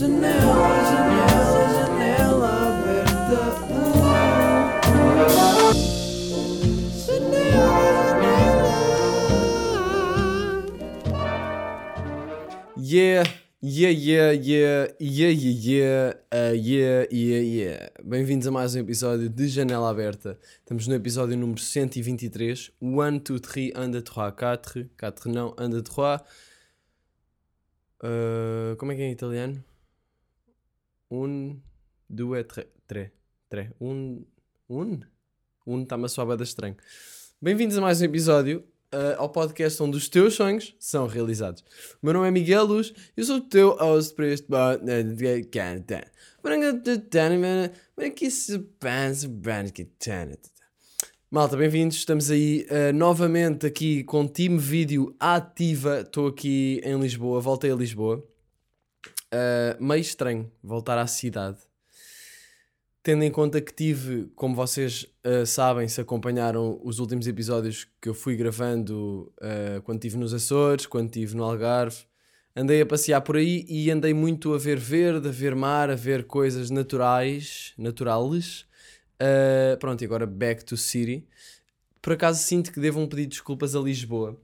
Janela, janela, janela aberta. Yeah, yeah, yeah, yeah, yeah, yeah, yeah, uh, yeah, yeah, yeah. Bem-vindos a mais um episódio de Janela Aberta. Estamos no episódio número 123. 1, 2, 3, 1, 2, 3, 4. 4 não, 1, 2, 3. Uh, como é que é em italiano? Un, due, tre, tre, tre. Un, un? Un está-me a soar da estranho. Bem-vindos a mais um episódio uh, ao podcast onde os teus sonhos são realizados. O meu nome é Miguel Luz, eu sou o teu host para este Malta, bem-vindos. Estamos aí uh, novamente aqui com Team Vídeo ativa. Estou aqui em Lisboa, voltei a Lisboa. Uh, meio estranho voltar à cidade. Tendo em conta que tive, como vocês uh, sabem, se acompanharam os últimos episódios que eu fui gravando uh, quando estive nos Açores, quando estive no Algarve, andei a passear por aí e andei muito a ver verde, a ver mar, a ver coisas naturais, naturais. Uh, pronto, e agora back to city. Por acaso sinto que devo um pedido de desculpas a Lisboa,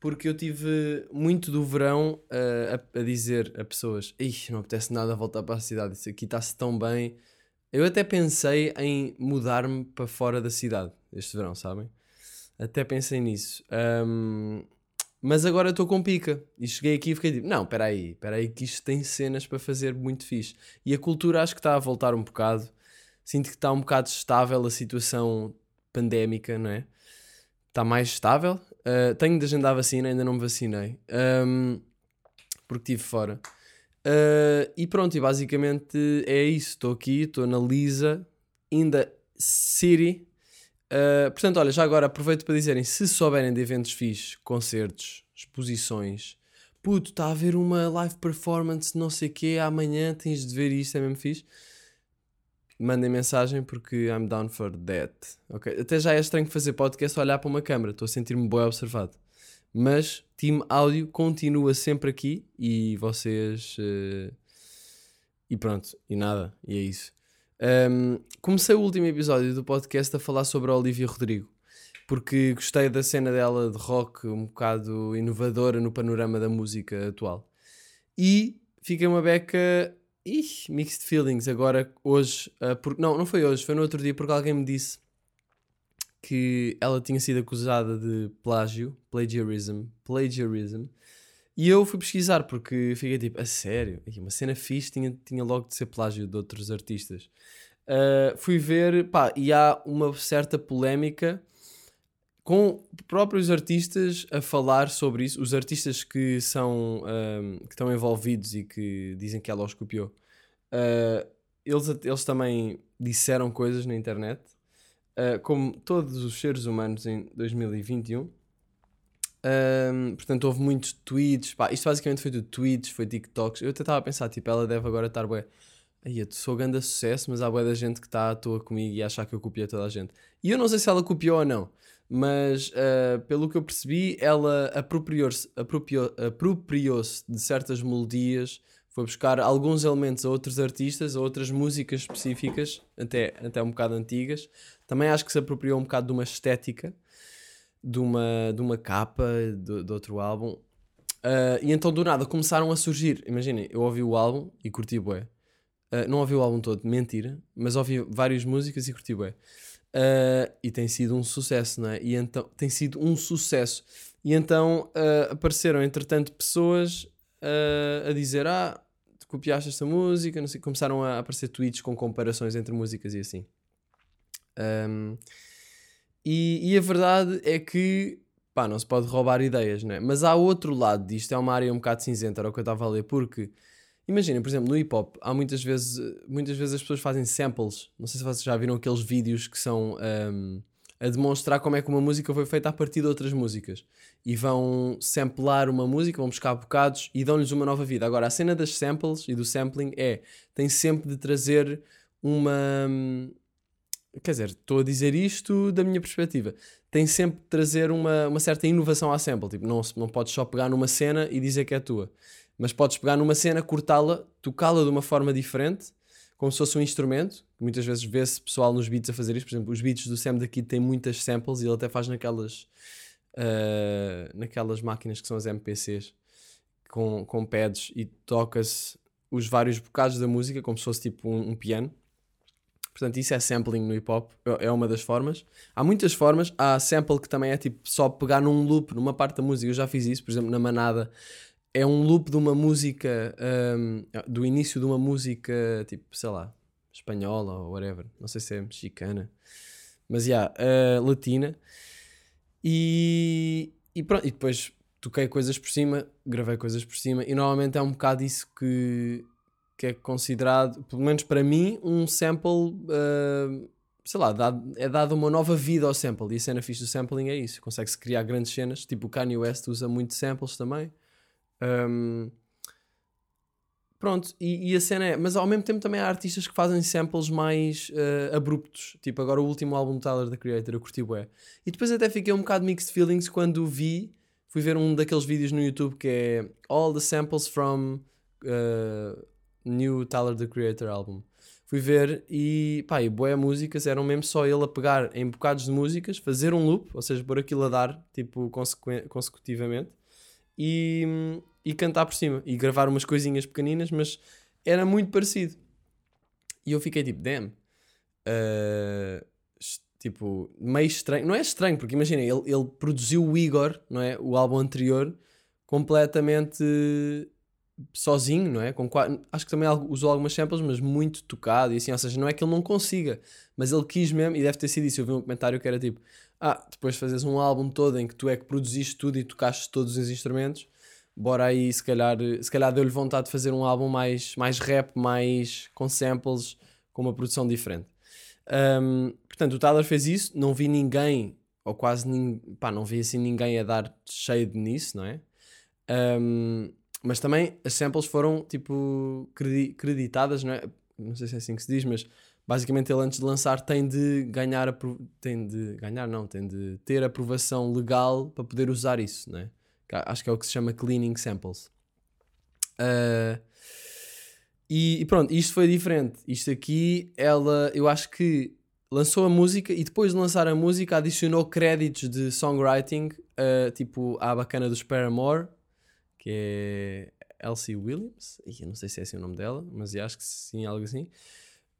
porque eu tive muito do verão a, a, dizer a pessoas: Ih, não apetece nada voltar para a cidade, isso aqui está-se tão bem eu até pensei em mudar-me para fora da cidade este verão, sabem? Até pensei nisso. Um, mas agora estou com pica. E cheguei aqui e fiquei tipo: não, espera aí, espera aí, que isto tem cenas para fazer muito fixe. E a cultura acho que está a voltar um bocado. Sinto que está um bocado estável a situação pandémica, não é? Está mais estável. Uh, tenho de agendar a vacina, ainda não me vacinei. Um, porque estive fora. Uh, e pronto, e basicamente é isso. Estou aqui, estou na Lisa, in the city. Uh, portanto, olha, já agora aproveito para dizerem: se souberem de eventos fixos, concertos, exposições, puto, está a haver uma live performance, não sei o quê, amanhã tens de ver isto, é mesmo fixe. Mandem mensagem porque I'm down for that. Okay? Até já é estranho fazer podcast olhar para uma câmera, estou a sentir-me bem observado. Mas Team Áudio continua sempre aqui e vocês. Uh, e pronto, e nada, e é isso. Um, comecei o último episódio do podcast a falar sobre a Olivia Rodrigo, porque gostei da cena dela de rock um bocado inovadora no panorama da música atual. E fiquei uma beca. Ih, mixed feelings agora, hoje. Uh, por, não, não foi hoje, foi no outro dia, porque alguém me disse que ela tinha sido acusada de plágio, plagiarism, plagiarism, e eu fui pesquisar porque fiquei tipo, a sério, uma cena fixe tinha, tinha logo de ser plágio de outros artistas. Uh, fui ver, pá, e há uma certa polémica com próprios artistas a falar sobre isso, os artistas que são um, que estão envolvidos e que dizem que ela os copiou. Uh, eles, eles também disseram coisas na internet uh, como todos os seres humanos em 2021. Um, portanto, houve muitos tweets. Pá, isto basicamente foi tudo tweets, foi TikToks. Eu até estava a pensar, tipo, ela deve agora estar bué. Aí, eu sou grande sucesso, mas há bué da gente que está à toa comigo e achar que eu copiei toda a gente. E eu não sei se ela copiou ou não, mas uh, pelo que eu percebi, ela apropriou-se apropriou, apropriou de certas melodias, foi buscar alguns elementos a outros artistas, a outras músicas específicas, até, até um bocado antigas, também acho que se apropriou um bocado de uma estética, de uma, de uma capa de, de outro álbum. Uh, e então do nada começaram a surgir. Imaginem, eu ouvi o álbum e curti bué. Uh, não ouvi o álbum todo, mentira, mas ouvi várias músicas e curti bué. Uh, e tem sido um sucesso, não é? E então tem sido um sucesso. E então apareceram, entretanto, pessoas a dizer: Ah, copiaste esta música, não sei, começaram a aparecer tweets com comparações entre músicas e assim. Um, e, e, a verdade é que pá, não se pode roubar ideias, né? mas há outro lado disto, é uma área um bocado cinzenta, era o que eu estava a ler, porque imaginem, por exemplo, no hip hop, há muitas vezes, muitas vezes as pessoas fazem samples. Não sei se vocês já viram aqueles vídeos que são um, a demonstrar como é que uma música foi feita a partir de outras músicas e vão samplar uma música, vão buscar bocados e dão-lhes uma nova vida. Agora, a cena das samples e do sampling é tem sempre de trazer uma hum, Quer dizer, estou a dizer isto da minha perspectiva. Tem sempre de trazer uma, uma certa inovação à sample. Tipo, não, não podes só pegar numa cena e dizer que é tua. Mas podes pegar numa cena, cortá-la, tocá-la de uma forma diferente, como se fosse um instrumento. Muitas vezes vê-se pessoal nos beats a fazer isto. Por exemplo, os beats do Sam da Kid têm muitas samples e ele até faz naquelas, ah, naquelas máquinas que são as MPCs com, com pads e toca-se os vários bocados da música como se fosse tipo um, um piano. Portanto, isso é sampling no hip hop, é é uma das formas. Há muitas formas, há sample que também é tipo só pegar num loop, numa parte da música. Eu já fiz isso, por exemplo, na Manada. É um loop de uma música, hum, do início de uma música, tipo, sei lá, espanhola ou whatever. Não sei se é mexicana. Mas, já, yeah, latina. E, e pronto, e depois toquei coisas por cima, gravei coisas por cima, e normalmente é um bocado isso que, que é considerado, pelo menos para mim, um sample, uh, sei lá, dado- é dado uma nova vida ao sample. E a cena fixe do sampling é isso, consegue-se criar grandes cenas, tipo o Kanye West usa muito samples também. Um, Pronto, e, e a cena é. Mas ao mesmo tempo também há artistas que fazem samples mais eh, abruptos. Tipo, agora o último álbum do Tyler the Creator, eu curti bué. E depois até fiquei um bocado mixed feelings quando vi. Fui ver um daqueles vídeos no YouTube que é All the Samples from eh, New Tyler the Creator Album. Fui ver e pá, e bué músicas eram mesmo só ele a pegar em bocados de músicas, fazer um loop, ou seja, pôr aquilo a dar, tipo, consecutivamente e, e cantar por cima e gravar umas coisinhas pequeninas, mas era muito parecido. E eu fiquei tipo, damn. Uh, tipo, meio estranho. Não é estranho, porque imagina, ele, ele produziu o Igor, não é? O álbum anterior, completamente sozinho, não é? Com Acho que também usou algumas samples, mas muito tocado e assim, ou seja, não é que ele não consiga, mas ele quis mesmo, e deve ter sido isso. Eu vi um comentário que era tipo: Ah, depois de fazeres um álbum todo em que tu é que produziste tudo e tocaste todos os instrumentos, bora aí, se calhar, se calhar deu-lhe vontade de fazer um álbum mais, mais rap, mais com samples, com uma produção diferente. Um, portanto, o Tyler fez isso, não vi ninguém, ou quase ninguém, pá, não vi assim ninguém a dar shade nisso, não é? Um, mas também as samples foram tipo credi- creditadas, não é? Não sei se é assim que se diz, mas basicamente ele antes de lançar tem de ganhar, tem de ganhar, não, tem de ter aprovação legal para poder usar isso, não é? Acho que é o que se chama cleaning samples. Ah, e, e pronto, isto foi diferente. Isto aqui, ela, eu acho que lançou a música e depois de lançar a música adicionou créditos de songwriting, ah, tipo à bacana dos Paramore, que é Elsie Williams. Ih, eu não sei se é assim o nome dela, mas acho que sim, algo assim.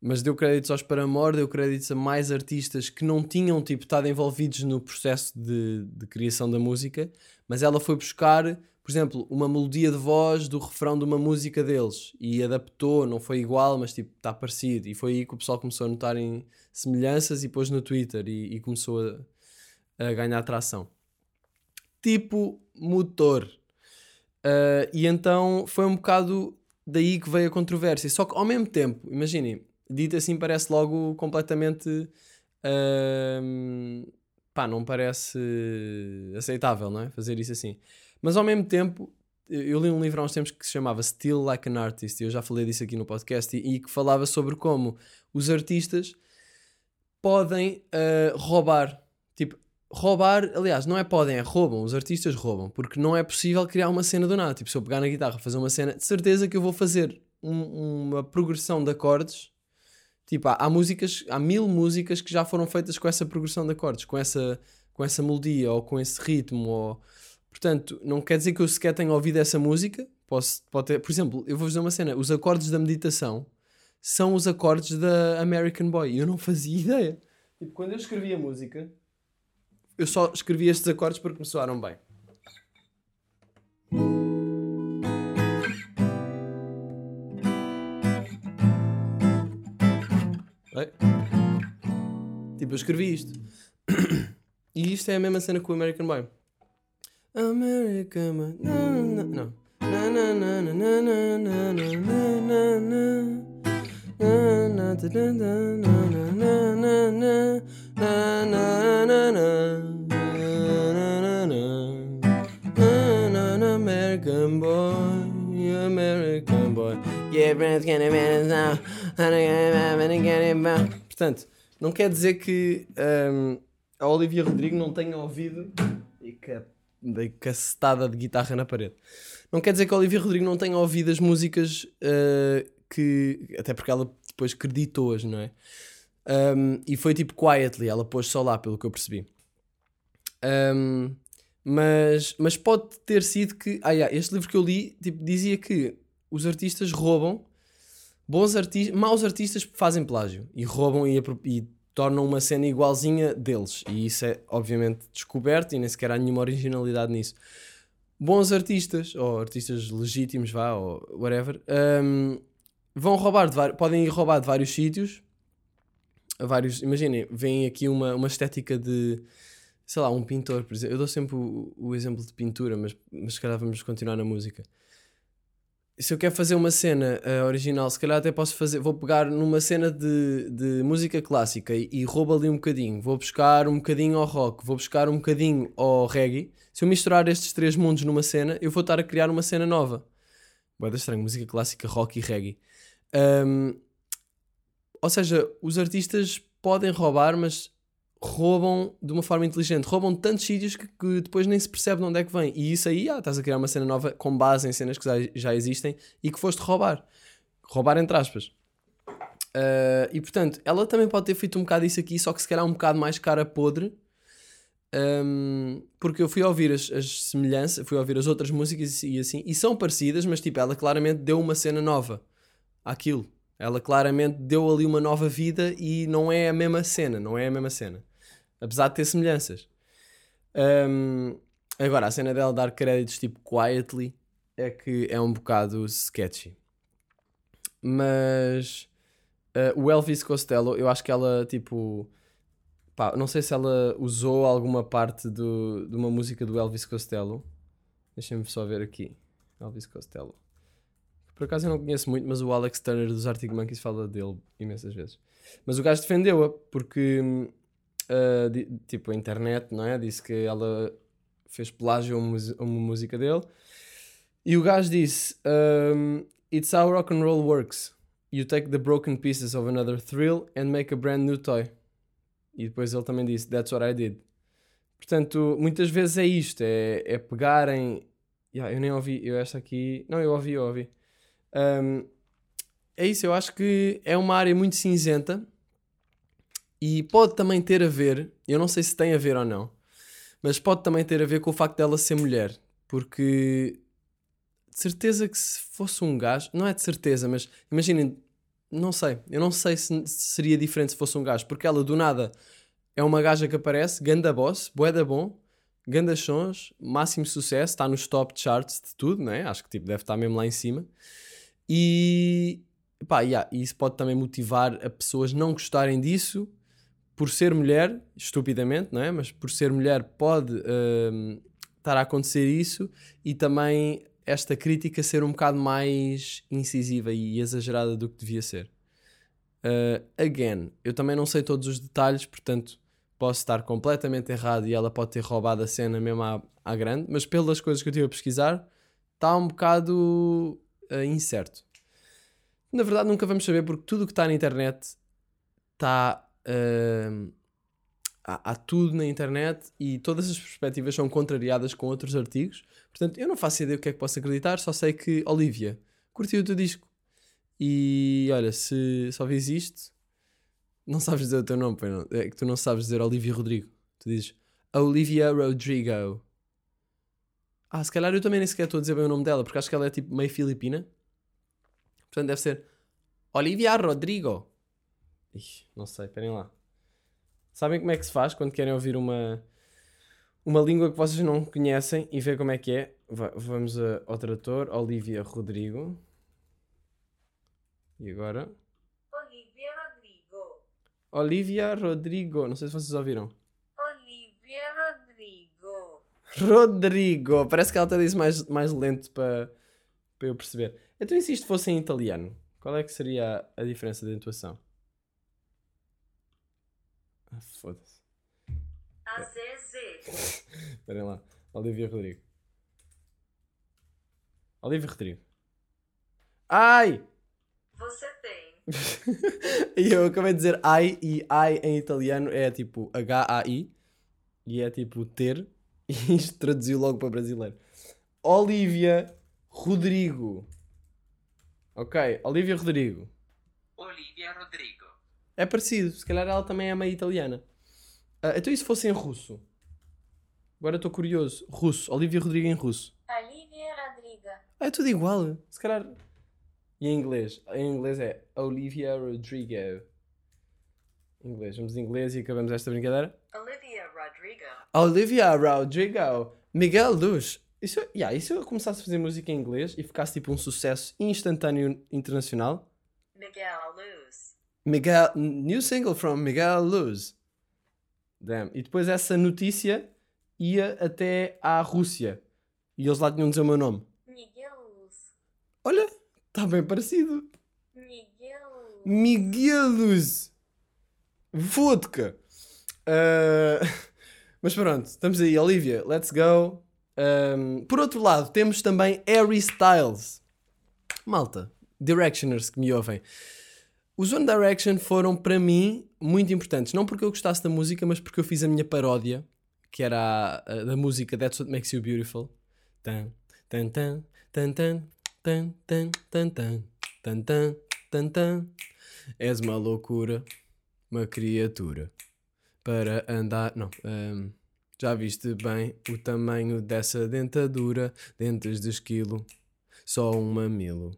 Mas deu créditos aos Paramore, deu créditos a mais artistas que não tinham tipo, estado envolvidos no processo de, de criação da música, mas ela foi buscar, por exemplo, uma melodia de voz do refrão de uma música deles e adaptou, não foi igual, mas tipo, está parecido. E foi aí que o pessoal começou a notar em semelhanças e pôs no Twitter e, e começou a, a ganhar atração. Tipo motor. Uh, e então foi um bocado daí que veio a controvérsia. Só que ao mesmo tempo, imaginem, dito assim parece logo completamente. ahm, pá, não parece aceitável, não é? Fazer isso assim. Mas ao mesmo tempo, eu li um livro há uns tempos que se chamava Still Like an Artist, e eu já falei disso aqui no podcast, e, e que falava sobre como os artistas podem ah, roubar. Tipo, roubar, aliás, não é podem, é roubam. Os artistas roubam, porque não é possível criar uma cena do nada. Tipo, se eu pegar na guitarra fazer uma cena, de certeza que eu vou fazer um- uma progressão de acordes. Tipo, há, há músicas, há mil músicas que já foram feitas com essa progressão de acordes, com essa, com essa melodia ou com esse ritmo. Ou... Portanto, não quer dizer que eu sequer tenha ouvido essa música. Posso, pode ter, por exemplo, eu vou dizer uma cena: os acordes da meditação são os acordes da American Boy. Eu não fazia ideia. Tipo, quando eu escrevi a música, eu só escrevi estes acordes porque me soaram bem. Tipo, eu escrevi isto. E isto é a mesma cena com o American Boy. American Boy. Não. American boy, American boy, yeah, friends, can now. Portanto, não quer dizer que hum, a Olivia Rodrigo não tenha ouvido e que dei cacetada de guitarra na parede. Não quer dizer que a Olivia Rodrigo não tenha ouvido as músicas uh, que. Até porque ela depois creditou-as, não é? Um, e foi tipo quietly, ela pôs só lá, pelo que eu percebi. Um, mas, mas pode ter sido que. Ah, yeah, este livro que eu li tipo, dizia que os artistas roubam, bons artistas, maus artistas fazem plágio e roubam e, e tornam uma cena igualzinha deles. E isso é obviamente descoberto e nem sequer há nenhuma originalidade nisso. Bons artistas, ou artistas legítimos, vá, ou whatever, um, vão roubar de podem ir roubar de vários sítios. Vários, imaginem, vem aqui uma, uma estética de sei lá, um pintor, por exemplo. Eu dou sempre o, o exemplo de pintura, mas, mas se calhar vamos continuar na música. Se eu quero fazer uma cena uh, original, se calhar até posso fazer. Vou pegar numa cena de, de música clássica e, e roubo ali um bocadinho. Vou buscar um bocadinho ao rock, vou buscar um bocadinho ao reggae. Se eu misturar estes três mundos numa cena, eu vou estar a criar uma cena nova. Boa estranho, música clássica, rock e reggae. Um, ou seja, os artistas podem roubar, mas roubam de uma forma inteligente, roubam tantos sítios que, que, depois nem se percebe de onde é que vem. E isso aí, ah, estás a criar uma cena nova com base em cenas que já, já existem e que foste roubar. Roubar entre aspas. Uh, e portanto, ela também pode ter feito um bocado isso aqui, só que se calhar um bocado mais cara podre. Um, porque eu fui ouvir as, as semelhanças, fui ouvir as outras músicas e assim, e são parecidas, mas tipo, ela claramente deu uma cena nova àquilo. Ela claramente deu ali uma nova vida e não é a mesma cena, não é a mesma cena apesar de ter semelhanças. Um, agora, a cena dela dar créditos tipo quietly é que é um bocado sketchy. Mas uh, o Elvis Costello, eu acho que ela tipo. Pá, não sei se ela usou alguma parte do, de uma música do Elvis Costello. Deixem-me só ver aqui. Elvis Costello. Por acaso eu não conheço muito, mas o Alex Turner dos Arctic Monkeys fala dele imensas vezes. Mas o gajo defendeu-a porque hum, uh, di, tipo a internet, não é? Disse que ela fez plágio a, uma música dele. E o gajo disse: um, It's how rock and roll works. You take the broken pieces of another thrill and make a brand new toy. E depois ele também disse: That's what I did. Portanto, muitas vezes é isto: é, é pegarem. Yeah, eu nem ouvi, eu esta aqui. Não, eu ouvi, eu ouvi. Um, é isso, eu acho que é uma área muito cinzenta e pode também ter a ver, eu não sei se tem a ver ou não, mas pode também ter a ver com o facto dela ser mulher. Porque de certeza que se fosse um gajo, não é de certeza, mas imaginem, não sei, eu não sei se seria diferente se fosse um gajo, porque ela do nada é uma gaja que aparece, ganda boss, boeda bom, ganda sons, máximo sucesso, está nos top charts de tudo, né? Acho que tipo, deve estar mesmo lá em cima. E pá, yeah, isso pode também motivar a pessoas não gostarem disso por ser mulher, estupidamente, não é? Mas por ser mulher pode uh, estar a acontecer isso e também esta crítica ser um bocado mais incisiva e exagerada do que devia ser. Uh, again, eu também não sei todos os detalhes, portanto posso estar completamente errado e ela pode ter roubado a cena mesmo à, à grande, mas pelas coisas que eu estive a pesquisar, está um bocado uh, incerto. Na verdade, nunca vamos saber porque tudo o que está na internet está Há, há, tudo na internet e todas as perspectivas são contrariadas com outros artigos. Portanto, eu não faço ideia o que é que posso acreditar, só sei que Olivia curtiu o teu disco. E olha, se só vês isto, não sabes dizer o teu nome, é que tu não sabes dizer Olivia Rodrigo. Tu dizes Olivia Rodrigo. Ah, se calhar eu também nem sequer estou a dizer bem o nome dela, porque acho que ela é tipo meio filipina. Portanto, deve ser Olivia Rodrigo. Ixi, não sei, esperem lá. Sabem como é que se faz quando querem ouvir uma, uma língua que vocês não conhecem e ver como é que é? vamos a, ao trator, Olivia Rodrigo. E agora? Olivia Rodrigo. Olivia Rodrigo. Não sei se vocês ouviram. Olivia Rodrigo. Rodrigo. Parece que ela até disse mais, mais lento para, eu perceber. Então e se isto fosse em italiano? Qual é que seria a, a diferença de intuação? Ah, foda-se. AZZ. Esperem lá. Olivia Rodrigo. Olivia Rodrigo. Ai! Você tem. e eu acabei de dizer ai e ai em italiano é tipo H-A-I e é tipo ter e isto traduziu logo para brasileiro. Olivia Rodrigo. Ok, Olivia Rodrigo. Olivia Rodrigo. É parecido, se calhar ela também é meio italiana. Ah, então e se fosse em russo? Agora estou curioso. Russo, Olivia Rodrigo em russo. Olivia Rodrigo. Ah, é tudo igual. Se calhar. E em inglês? Em inglês é Olivia Rodrigo. Em inglês, vamos em inglês e acabamos esta brincadeira. Olivia Rodrigo. Olivia Rodrigo. Miguel Luz. Isso, yeah, e se eu começasse a fazer música em inglês e ficasse tipo um sucesso instantâneo internacional? Miguel Luz. Miguel, new single from Miguel Luz. Damn. E depois essa notícia ia até à Rússia. E eles lá tinham de dizer o meu nome. Miguel Luz. Olha, está bem parecido. Miguel Luz. Miguel Luz. Vodka. Ah, mas pronto, estamos aí. Olivia, let's go. Ahm, por outro lado, temos também Harry Styles. Malta, Directioners que me ouvem. Os One Direction foram para mim muito importantes. Não porque eu gostasse da música, mas porque eu fiz a minha paródia, que era a, a- da música That's What Makes You Beautiful. Tan, tan, tan, tan, tan, tan, tan, tan, tan, tan, tan, tan, tan. És uma loucura, uma criatura. Para andar. Não. ahm, já viste bem o tamanho dessa dentadura? Dentes de esquilo, só um mamilo.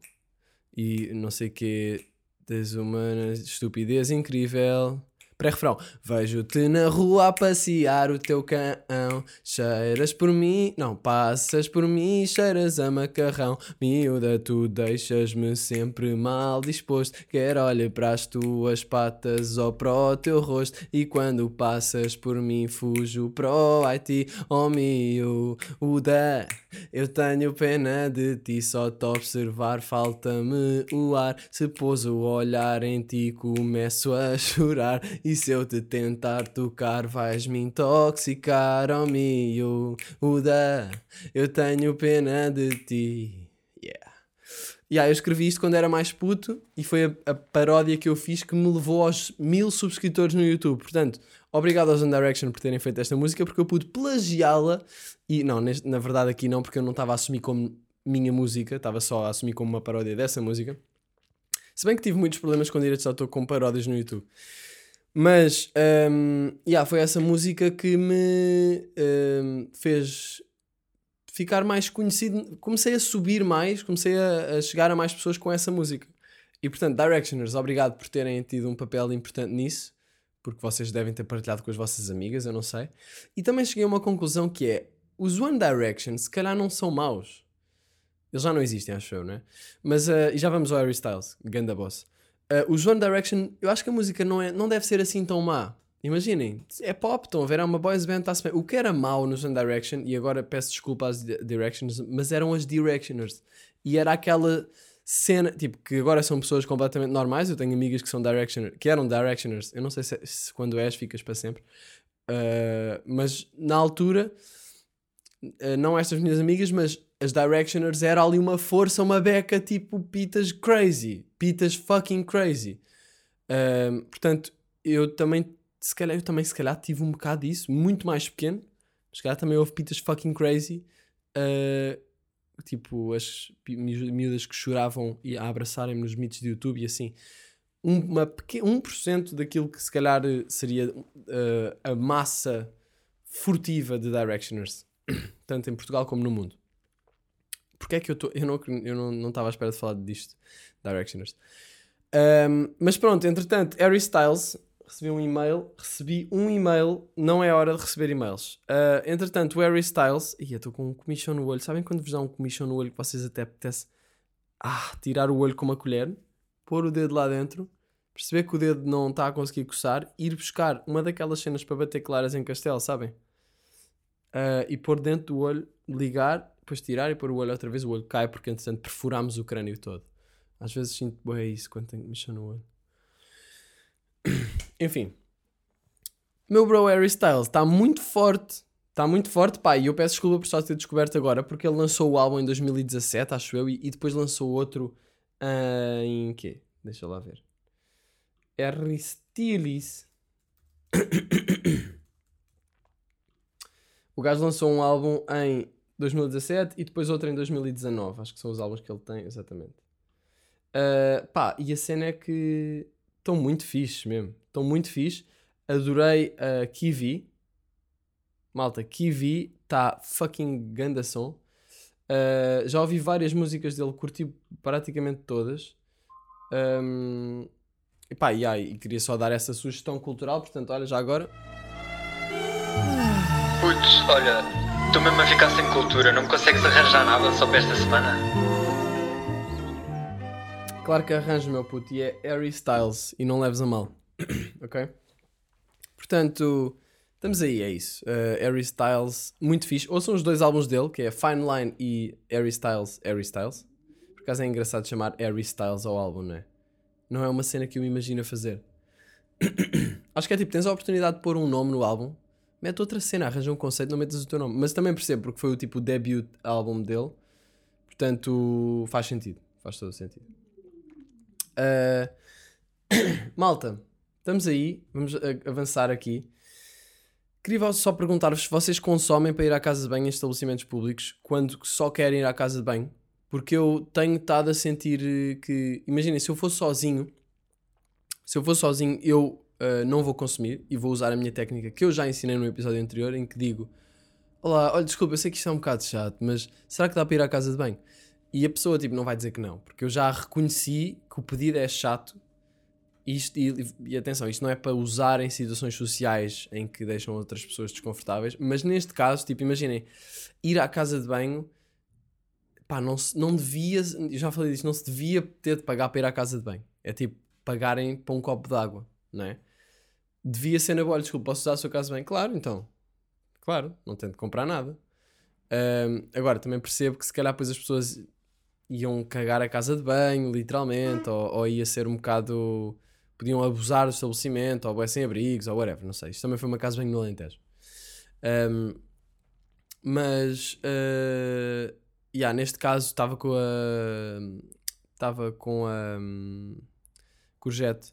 E não sei que Tens uma estupidez incrível. Pré-refrão. Vejo-te na rua a passear o teu cão. Cheiras por mim. Não, passas por mim, cheiras a macarrão. Miúda, tu deixas-me sempre mal disposto. Quer olhe para as tuas patas ou para o teu rosto. E quando passas por mim, fujo para o Haiti. Oh, miúda, eu tenho pena de ti. Só te observar, falta-me o ar. Se pôs o olhar em ti, começo a chorar. E se eu te tentar tocar, vais-me intoxicar, oh miúda. Eu tenho pena de ti. Yeah. Yeah, eu escrevi isto quando era mais puto e foi a, a paródia que eu fiz que me levou aos mil subscritores no YouTube. Portanto, obrigado aos One Direction por terem feito esta música porque eu pude plagiá-la e não, neste- na verdade aqui não, porque eu não estava a assumir como minha música, estava só a assumir como uma paródia dessa música. Se bem que tive muitos problemas com direitos de autor com paródias no YouTube. Mas, hum, yeah, foi essa música que me hum, fez ficar mais conhecido. Comecei a subir mais, comecei a, a chegar a mais pessoas com essa música. E portanto, Directioners, obrigado por terem tido um papel importante nisso, porque vocês devem ter partilhado com as vossas amigas, eu não sei. E também cheguei a uma conclusão que é: os One Direction se calhar não são maus. Eles já não existem, acho eu, né? Mas, uh, e já vamos ao Harry Styles, ganda boss. Uh, os One Direction, eu acho que a música não, é, não deve ser assim tão má. Imaginem, é pop, estão a ver, é uma boys band, está-se bem. O que era mau nos One Direction, e agora peço desculpa às Di- Directioners, mas eram as Directioners. E era aquela cena, tipo, que agora são pessoas completamente normais. Eu tenho amigas que são Directioners, que eram Directioners. Eu não sei se, se quando és ficas para sempre. Uh, mas na altura, uh, não estas minhas amigas, mas as Directioners era ali uma força, uma beca tipo pitas crazy. Pitas fucking crazy. Um, portanto, eu também, se calhar, eu também se calhar tive um bocado disso, muito mais pequeno. Se calhar também houve pitas fucking crazy. Uh, tipo, as miúdas que choravam e a abraçarem-me nos mitos de YouTube e assim. Um, uma peque- 1% daquilo que se calhar eh, seria uh, a massa furtiva de Directioners, tanto em Portugal como no mundo. Porque é que eu estou. Eu não acre- eu não não estava à espera de falar disto, Directioners. Um, mas pronto, entretanto, Harry Styles recebi um e-mail. Recebi um e-mail, não é hora de receber e-mails. Uh, entretanto, Harry Styles. Ih, eu estou com um comichão no olho. Sabem quando vos dá um comichão no olho que vocês até apetece ah, tirar o olho com uma colher, pôr o dedo lá dentro, perceber que o dedo não está a conseguir coçar, ir buscar uma daquelas cenas para bater claras em castelo, sabem? Uh, e pôr dentro do olho, ligar, depois tirar e pôr o olho outra vez, o olho cai porque entretanto perfurámos o crânio todo. Às vezes sinto bem isso quando tenho mexer no olho. Enfim. Meu bro Harry Styles está muito forte. Está muito forte, pá. E eu peço desculpa por só ter descoberto agora, porque ele lançou o álbum em 2017, acho eu, e, e depois lançou outro ah, em quê? Deixa lá ver. Harry Styles. o gajo lançou um álbum em 2017 e depois outra em 2019. Acho que são os álbuns que ele tem, exatamente. Uh, pá, e a cena é que estão muito fixe mesmo. Estão muito fixe. Adorei a Kiwi. Malta, Kiwi está fucking ganda som. Uh, já ouvi várias músicas dele, curti praticamente todas. Um, e pá, e, aí, e queria só dar essa sugestão cultural, portanto, olha, já agora. Putz, olha, tu mesmo a ficar sem cultura, não consegues arranjar nada só para esta semana? Claro que arranjo, meu puto, e é Harry Styles, e não leves a mal. ok? Portanto, estamos aí, é isso. Uh, Harry Styles, muito fixe. Ouçam os dois álbuns dele, que é Fine Line e Harry Styles, Harry Styles. Por acaso é engraçado chamar Harry Styles ao álbum, não é? Não é uma cena que eu me imagino fazer. Acho que é tipo, tens a oportunidade de pôr um nome no álbum, mete outra cena, arranja um conceito, não metes o teu nome. Mas também percebo, porque foi o tipo debut álbum dele. Portanto, faz sentido. Faz todo sentido. Uh, malta, estamos aí, vamos avançar aqui. Queria só perguntar-vos se vocês consomem para ir à casa de banho em estabelecimentos públicos quando só querem ir à casa de banho. Porque eu tenho estado a sentir que, imaginem, se eu fosse sozinho, se eu fosse sozinho, eu uh, não vou consumir e vou usar a minha técnica que eu já ensinei no episódio anterior, em que digo: Olá, olha, desculpa, eu sei que isto é um bocado chato, mas será que dá para ir à casa de banho? E a pessoa tipo, não vai dizer que não, porque eu já reconheci que o pedido é chato. Isto, e, e atenção, isto não é para usar em situações sociais em que deixam outras pessoas desconfortáveis, mas neste caso, tipo, imaginem, ir à casa de banho, pá, não, se, não devia, já falei disto, não se devia ter de pagar para ir à casa de banho. É tipo, pagarem para um copo de água, não é? Devia ser na boa, desculpa, posso usar a sua casa de banho? Claro, então. Claro, não tenho de comprar nada. Ahm, agora, também percebo que se calhar depois as pessoas iam cagar a casa de banho, literalmente, ou, ou ia ser um bocado. podiam abusar do estabelecimento, ou sem abrigos, ou whatever, não sei. Isto também foi uma casa de banho no Alentejo. Ahm, mas, uh, yeah, neste caso, estava com a. estava com a. Courgette.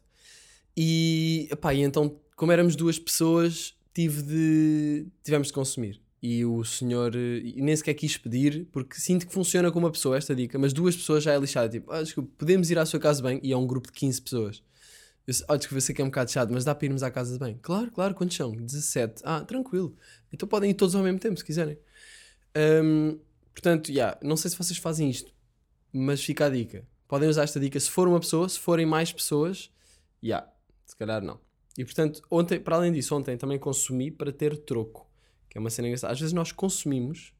E, epá, e então, como éramos duas pessoas, tive de. tivemos de consumir. E o senhor eh, e nem sequer quis pedir, porque sinto que funciona com uma pessoa esta dica, mas duas pessoas já é lixado. Tipo, ah, desculpa, podemos ir à sua casa de banho? E é um grupo de 15 pessoas. Eu ah, desculpa, sei que é um bocado chato, mas dá para irmos à casa de banho? Claro, claro, quantos são? 17. Ah, tranquilo. Então podem ir todos ao mesmo tempo, se quiserem. Hum, portanto, yeah, não sei se vocês fazem isto, mas fica a dica. Podem usar esta dica se for uma pessoa, se forem mais pessoas, yeah, se calhar não. E portanto, ontem, para além disso, ontem também consumi para ter troco, que é uma cena engraçada. Às vezes nós consumimos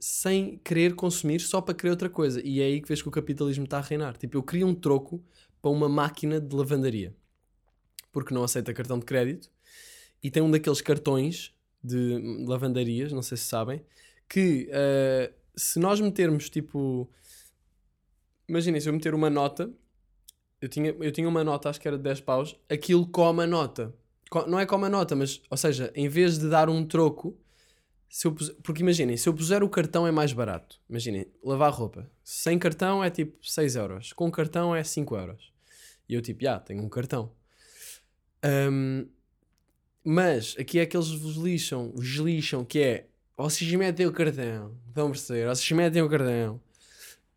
sem querer consumir só para querer outra coisa. E é aí que vês que o capitalismo está a reinar. Tipo, eu queria um troco para uma máquina de lavandaria. Porque não aceita cartão de crédito. E tem um daqueles cartões de lavandarias, não sei se sabem, que eh, se nós metermos tipo. Imaginem, se eu meter uma nota, eu tinha, eu tinha uma nota, acho que era de 10 paus, aquilo come a nota. Não é come a nota, mas, ou seja, em vez de dar um troco, se eu porque imaginem, se eu puser o cartão é mais barato. Imaginem, lavar roupa. Sem cartão é tipo 6 euros, com cartão é 5 euros. E eu tipo, já, tenho um cartão. Ahm, mas aqui é que eles vos lixam, vos lixam, que é vocês metem o cartão, estão a perceber? Vocês metem o cartão.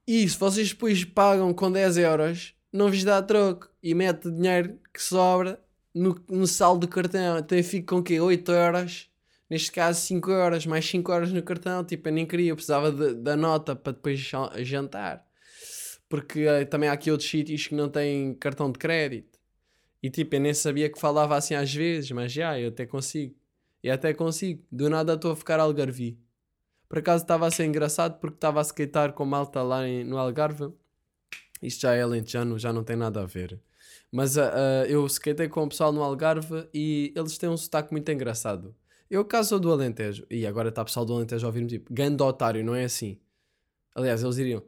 E se vocês depois pagam com 10 euros, não vos dá troco. E mete dinheiro que sobra no, no saldo do cartão. Então eu fico com o quê? 8 euros. Neste caso 5 euros, mais 5 euros no cartão. Tipo, eu nem queria, eu precisava de- da nota para depois ja- jantar. Porque eh, também há aqui outros sítios que não têm cartão de crédito. E tipo, eu nem sabia que falava assim às vezes, mas já, eu até consigo. E até consigo. Do nada estou a ficar algarvi. Por acaso estava a ser engraçado porque estava a skatear com malta lá em- no Algarve. Isto já é alentejano, já não tem nada a ver. Mas ah, ah, eu skatei com o pessoal no Algarve e eles têm um sotaque muito engraçado. Eu caso sou do Alentejo, e agora está o pessoal do Alentejo a ouvir-me tipo, ganda otário, não é assim. Aliás, eles diriam,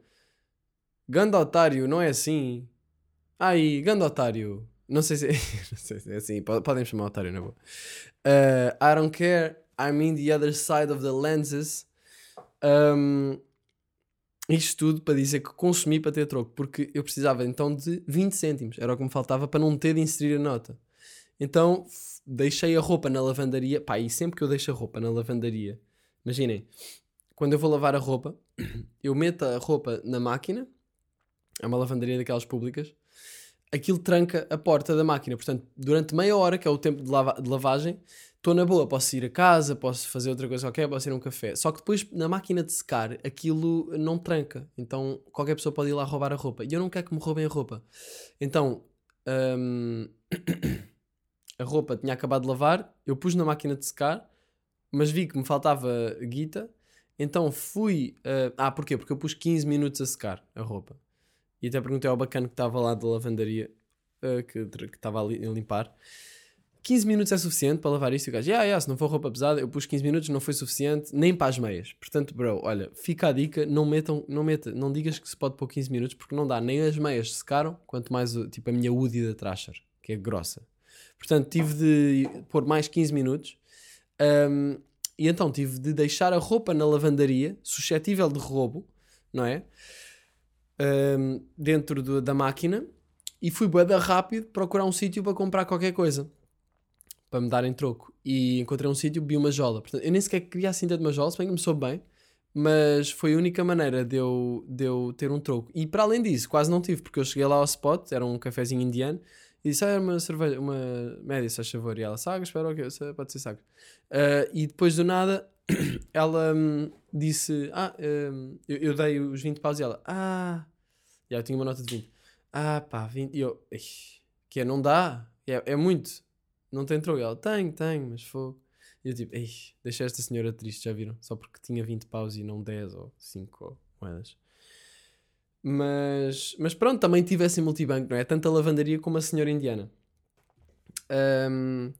ganda otário, não é assim. Ai, ganda otário. Não sei se, não sei se é assim, po- podem chamar otário, na boa. Uh, I don't care, I'm in the other side of the lenses. Um, isto tudo para dizer que consumi para ter troco, porque eu precisava então de 20 cêntimos, era o que me faltava para não ter de inserir a nota. Então deixei a roupa na lavandaria, pá, e sempre que eu deixo a roupa na lavandaria, imaginem, quando eu vou lavar a roupa, eu meto a roupa na máquina, é uma lavanderia daquelas públicas, aquilo tranca a porta da máquina. Portanto, durante meia hora, que é o tempo de, lava- de lavagem, estou na boa, posso ir a casa, posso fazer outra coisa qualquer, posso ir a um café. Só que depois, na máquina de secar, aquilo não tranca. Então, qualquer pessoa pode ir lá roubar a roupa. E eu não quero que me roubem a roupa. Então, hum, a roupa tinha acabado de lavar, eu pus na máquina de secar, mas vi que me faltava guita, então fui. ah, ah, porquê? Porque eu pus 15 minutos a secar a roupa. E até perguntei ao bacana que estava lá da lavandaria, que que estava ali a limpar. 15 minutos é suficiente para lavar isto? E o gajo, yeah, yeah, se não for roupa pesada, eu pus 15 minutos, não foi suficiente, nem para as meias. Portanto, bro, olha, fica a dica, não metam, não meta, não digas que se pode pôr 15 minutos, porque não dá, nem as meias secaram, quanto mais, tipo, a minha Woody da Trasher, que é grossa. Portanto, tive de pôr mais 15 minutos, Ahm, e então tive de deixar a roupa na lavandaria, suscetível de roubo, não é? Ahm, dentro do- da máquina, e fui bué da rápido procurar um sítio para comprar qualquer coisa para me darem troco. E encontrei um sítio, vi uma jola. Portanto, eu nem sequer queria a cinta de uma jola, se bem que me soube bem, mas foi a única maneira de eu, de eu ter um troco. E para além disso, quase não tive, porque eu cheguei lá ao spot, era um cafezinho indiano, e disse: Ah, uma cerveja, uma média, se faz favor. E ela, Sagres, espera, ok, pode ser Sagres. Ah, e depois do nada, ela hum, disse: Ah, hum, eu, eu dei os 20 paus e ela, Ah, e eu tinha uma nota de 20. Ah, pá, 20. E eu, "Ixi, que é, não dá, é, é muito. Não tem troco. Ela, tenho, tenho, mas fogo. E eu tipo, ei, deixei esta senhora triste, já viram? Só porque tinha 20 paus e não 10 ou 5 moedas. Mas, mas pronto, também tive esse multibanco, não é? Tanto a lavandaria como a senhora indiana. Ahm,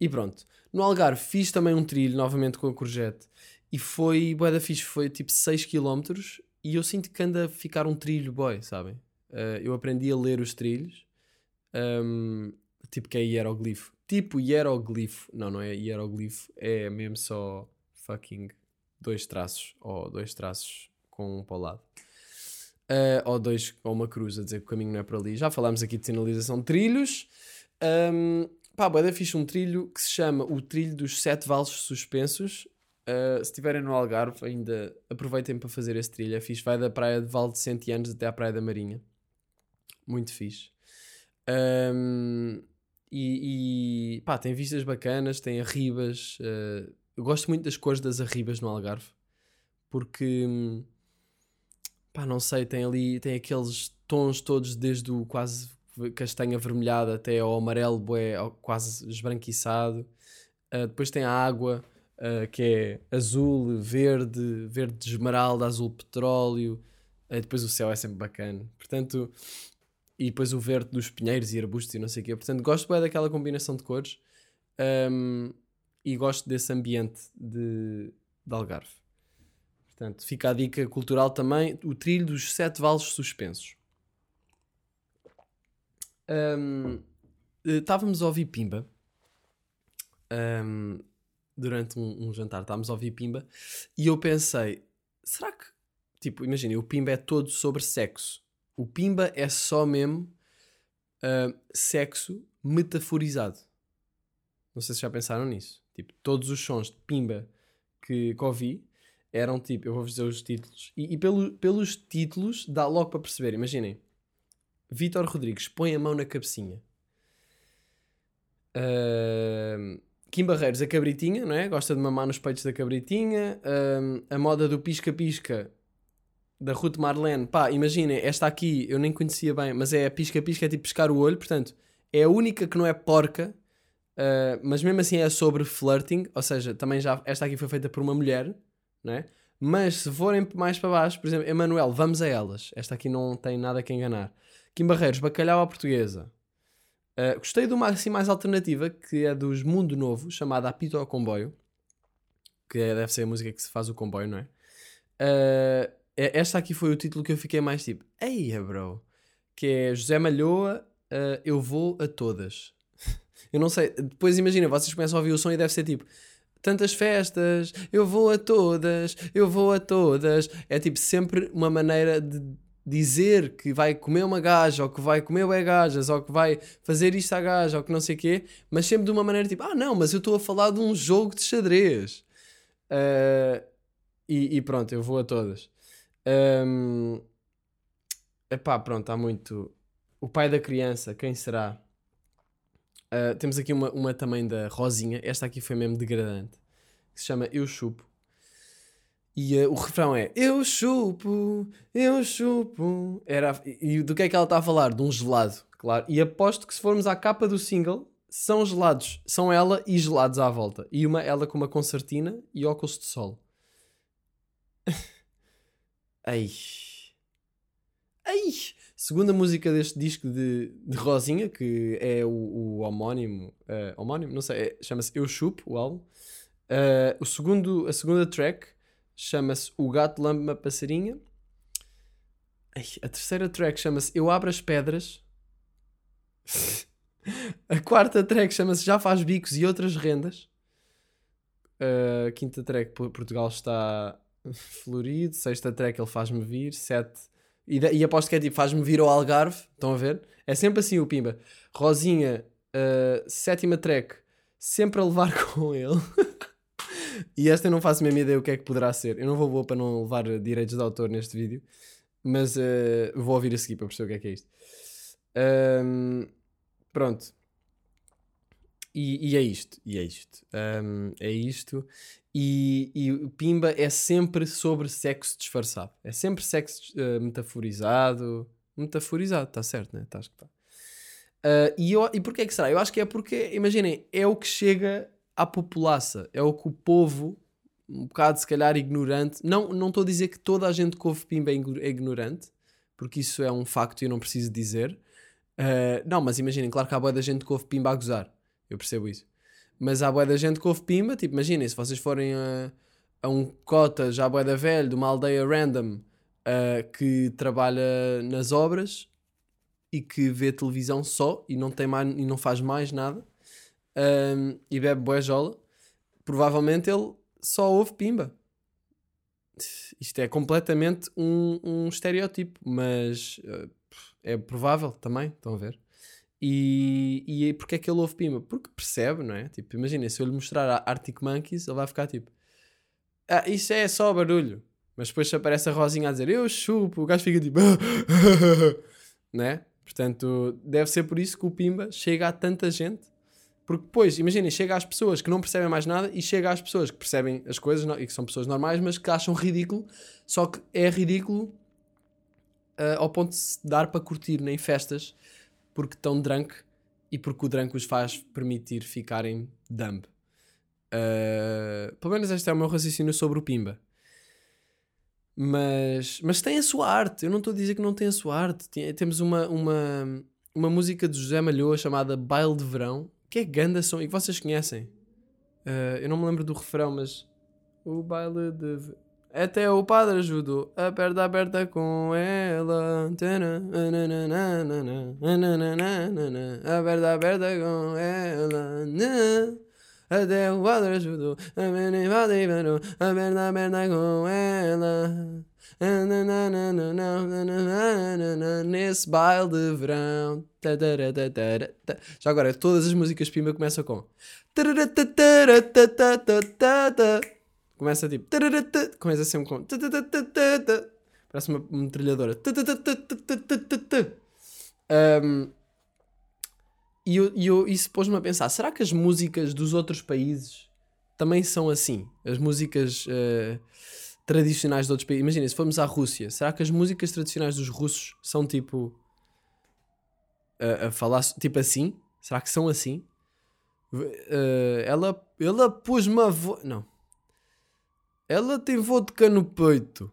e pronto. No Algarve fiz também um trilho, novamente com a courgette. E foi, bué da fixe, foi tipo 6 km. E eu sinto que anda a ficar um trilho, boy, sabem? Ah, eu aprendi a ler os trilhos. Ahm, tipo que é hieroglifo. Tipo hieroglifo. Não, não é hieroglifo. É mesmo só fucking dois traços. Ou dois traços com um para o lado. Ah, ou dois, ou uma cruz a dizer que o caminho não é para ali. Já falámos aqui de sinalização de trilhos. Um, pá, bué da fixe um trilho que se chama o Trilho dos Sete Vales Suspensos. Uh, se estiverem no Algarve, ainda aproveitem para fazer esse trilho. É fixe. Vai da praia de Val de Centianos até à praia da Marinha. Muito fixe. Um, e, e, pá, tem vistas bacanas, tem arribas. uh, eu gosto muito das cores das arribas no Algarve. Porque, pá, não sei, tem ali, tem aqueles tons todos desde o quase castanho avermelhado até ao amarelo bué, quase esbranquiçado. Uh, depois tem a água, uh, que é azul, verde, verde de esmeralda, azul petróleo. Uh, depois o céu é sempre bacana. Portanto, e depois o verde dos pinheiros e arbustos e não sei o quê. Portanto, gosto bem daquela combinação de cores. Um, e gosto desse ambiente de, de Algarve. Portanto, fica a dica cultural também, o trilho dos sete vales suspensos. Um, eh, estávamos a ouvir Pimba um, durante um, um jantar, estávamos a ouvir Pimba e eu pensei, será que, tipo, imaginem, o Pimba é todo sobre sexo. O Pimba é só mesmo ah, sexo metaforizado. Não sei se já pensaram nisso. Tipo, todos os sons de Pimba que, que ouvi eram tipo, eu vou-vos dizer os títulos, e, e pelo- pelos títulos dá logo para perceber. Imaginem, Vítor Rodrigues põe a mão na cabecinha. Ahm, Kim Barreiros, a cabritinha, não é? Gosta de mamar nos peitos da cabritinha. Ahm, a moda do pisca-pisca da Ruth Marlene. Pá, imaginem, esta aqui eu nem conhecia bem, mas é pisca-pisca, é tipo pescar o olho. Portanto, é a única que não é porca, ah, mas mesmo assim é sobre flirting. Ou seja, também já esta aqui foi feita por uma mulher, não é? Mas se forem mais para baixo, por exemplo, Emanuel, vamos a elas. Esta aqui não tem nada que enganar. Kim Barreiros, bacalhau à portuguesa. Uh, gostei de uma assim mais alternativa que é dos Mundo Novo, chamada Apito ao Comboio, que é- deve ser a música que se faz o comboio, não é? Uh, esta aqui foi o título que eu fiquei mais tipo, eia bro, que é José Malhoa, uh, Eu Vou a Todas. eu não sei, depois imagina, vocês começam a ouvir o som e deve ser tipo, tantas festas, eu vou a todas, eu vou a todas. É tipo sempre uma maneira de dizer que vai comer uma gaja, ou que vai comer bué gajas, ou que vai fazer isto à gaja, ou que não sei o quê, mas sempre de uma maneira tipo, ah não, mas eu estou a falar de um jogo de xadrez. Ah, E, e pronto, eu vou a todas. Ahm, epá, pronto, há muito. O pai da criança, quem será? Ah, temos aqui uma, uma também da Rosinha. Esta aqui foi mesmo degradante. Que se chama Eu Chupo. E ah, o refrão é Eu chupo, eu chupo. Era, e do que é que ela está a falar? De um gelado, claro. E aposto que se formos à capa do single, são gelados. São ela e gelados à volta. E uma, ela com uma concertina e óculos de sol. Ai. Ai. Segunda música deste disco de, de Rosinha, que é o, o homónimo. eh, homónimo? Não sei. é- Chama-se Eu Chupo, o álbum. Eh, o segundo, a segunda track chama-se O Gato Lambe uma Passarinha. Ai, a terceira track chama-se Eu Abro as Pedras. a quarta track chama-se Já Faz Bicos e Outras Rendas. A quinta track Por- Portugal está florido. Sexta track Ele Faz-me Vir. Sete. E, e aposto que é tipo Faz-me Vir ao Algarve. Estão a ver? É sempre assim o Pimba. Rosinha, uh, sétima track. Sempre a levar com ele. e esta eu não faço a mesma ideia o que é que poderá ser. Eu não vou boa para não levar direitos de autor neste vídeo. Mas uh, vou ouvir a seguir para perceber o que é que é isto. Ahm, pronto. E, e é isto. E é isto. Ahm, é isto. E, e o Pimba é sempre sobre sexo disfarçado. É sempre sexo eh, metaforizado. Metaforizado, está certo, né? Tá, acho que está. e, eu, e porquê que será? Eu acho que é porque, imaginem, é o que chega à população. É o que o povo, um bocado se calhar ignorante. Não não estou a dizer que toda a gente que ouve Pimba é é ignorante, porque isso é um facto e eu não preciso dizer. Uh, não, mas imaginem, claro que há boa da gente que ouve Pimba a gozar. Eu percebo isso. Mas há boa da gente que ouve Pimba, tipo, imaginem, se vocês forem a, a um cota já boa da velho, de uma aldeia random, uh, que trabalha nas obras e que vê televisão só e não, tem mais, e não faz mais nada um, e bebe boejola, provavelmente ele só ouve Pimba. Isto é completamente um, um estereótipo, mas uh, é provável também, estão a ver? E, e porque é que ele ouve Pimba? Porque percebe, não é? Tipo, imagina, se eu lhe mostrar a Arctic Monkeys, ele vai ficar tipo: Ah, isso é só barulho. Mas depois aparece a Rosinha a dizer eu chupo, o gajo fica tipo, né? Portanto, deve ser por isso que o Pimba chega a tanta gente. Porque depois, imaginem, chega às pessoas que não percebem mais nada e chega às pessoas que percebem as coisas e que são pessoas normais, mas que acham ridículo. Só que é ridículo ah, ao ponto de se dar para curtir nem festas porque estão drunk e porque o drunk os faz permitir ficarem dumb. Ah, pelo menos este é o meu raciocínio sobre o Pimba. Mas, mas tem a sua arte. Eu não estou a dizer que não tem a sua arte. Tem- temos uma, uma, uma música de José Malhoa chamada Baile de Verão, que é ganda som e que vocês conhecem. Ah, eu não me lembro do refrão, mas o baile de até o padre ajudou aperta aperta com ela nananana, aperta aperta com ela até o padre ajudou aperta aperta aperta com ela Nesse baile de verão. Já agora, todas as músicas Pimba começam com. Começa tipo Começa sempre com. Parece uma metralhadora. Um, E eu, eu, isso pôs-me a pensar: será que as músicas dos outros países também são assim? As músicas eh, tradicionais de outros países. Imagina, se formos à Rússia, será que as músicas tradicionais dos russos são tipo. a, a falar tipo assim? Será que são assim? Eh, ela, ela pôs-me a vo... Não. Ela tem vodka no peito.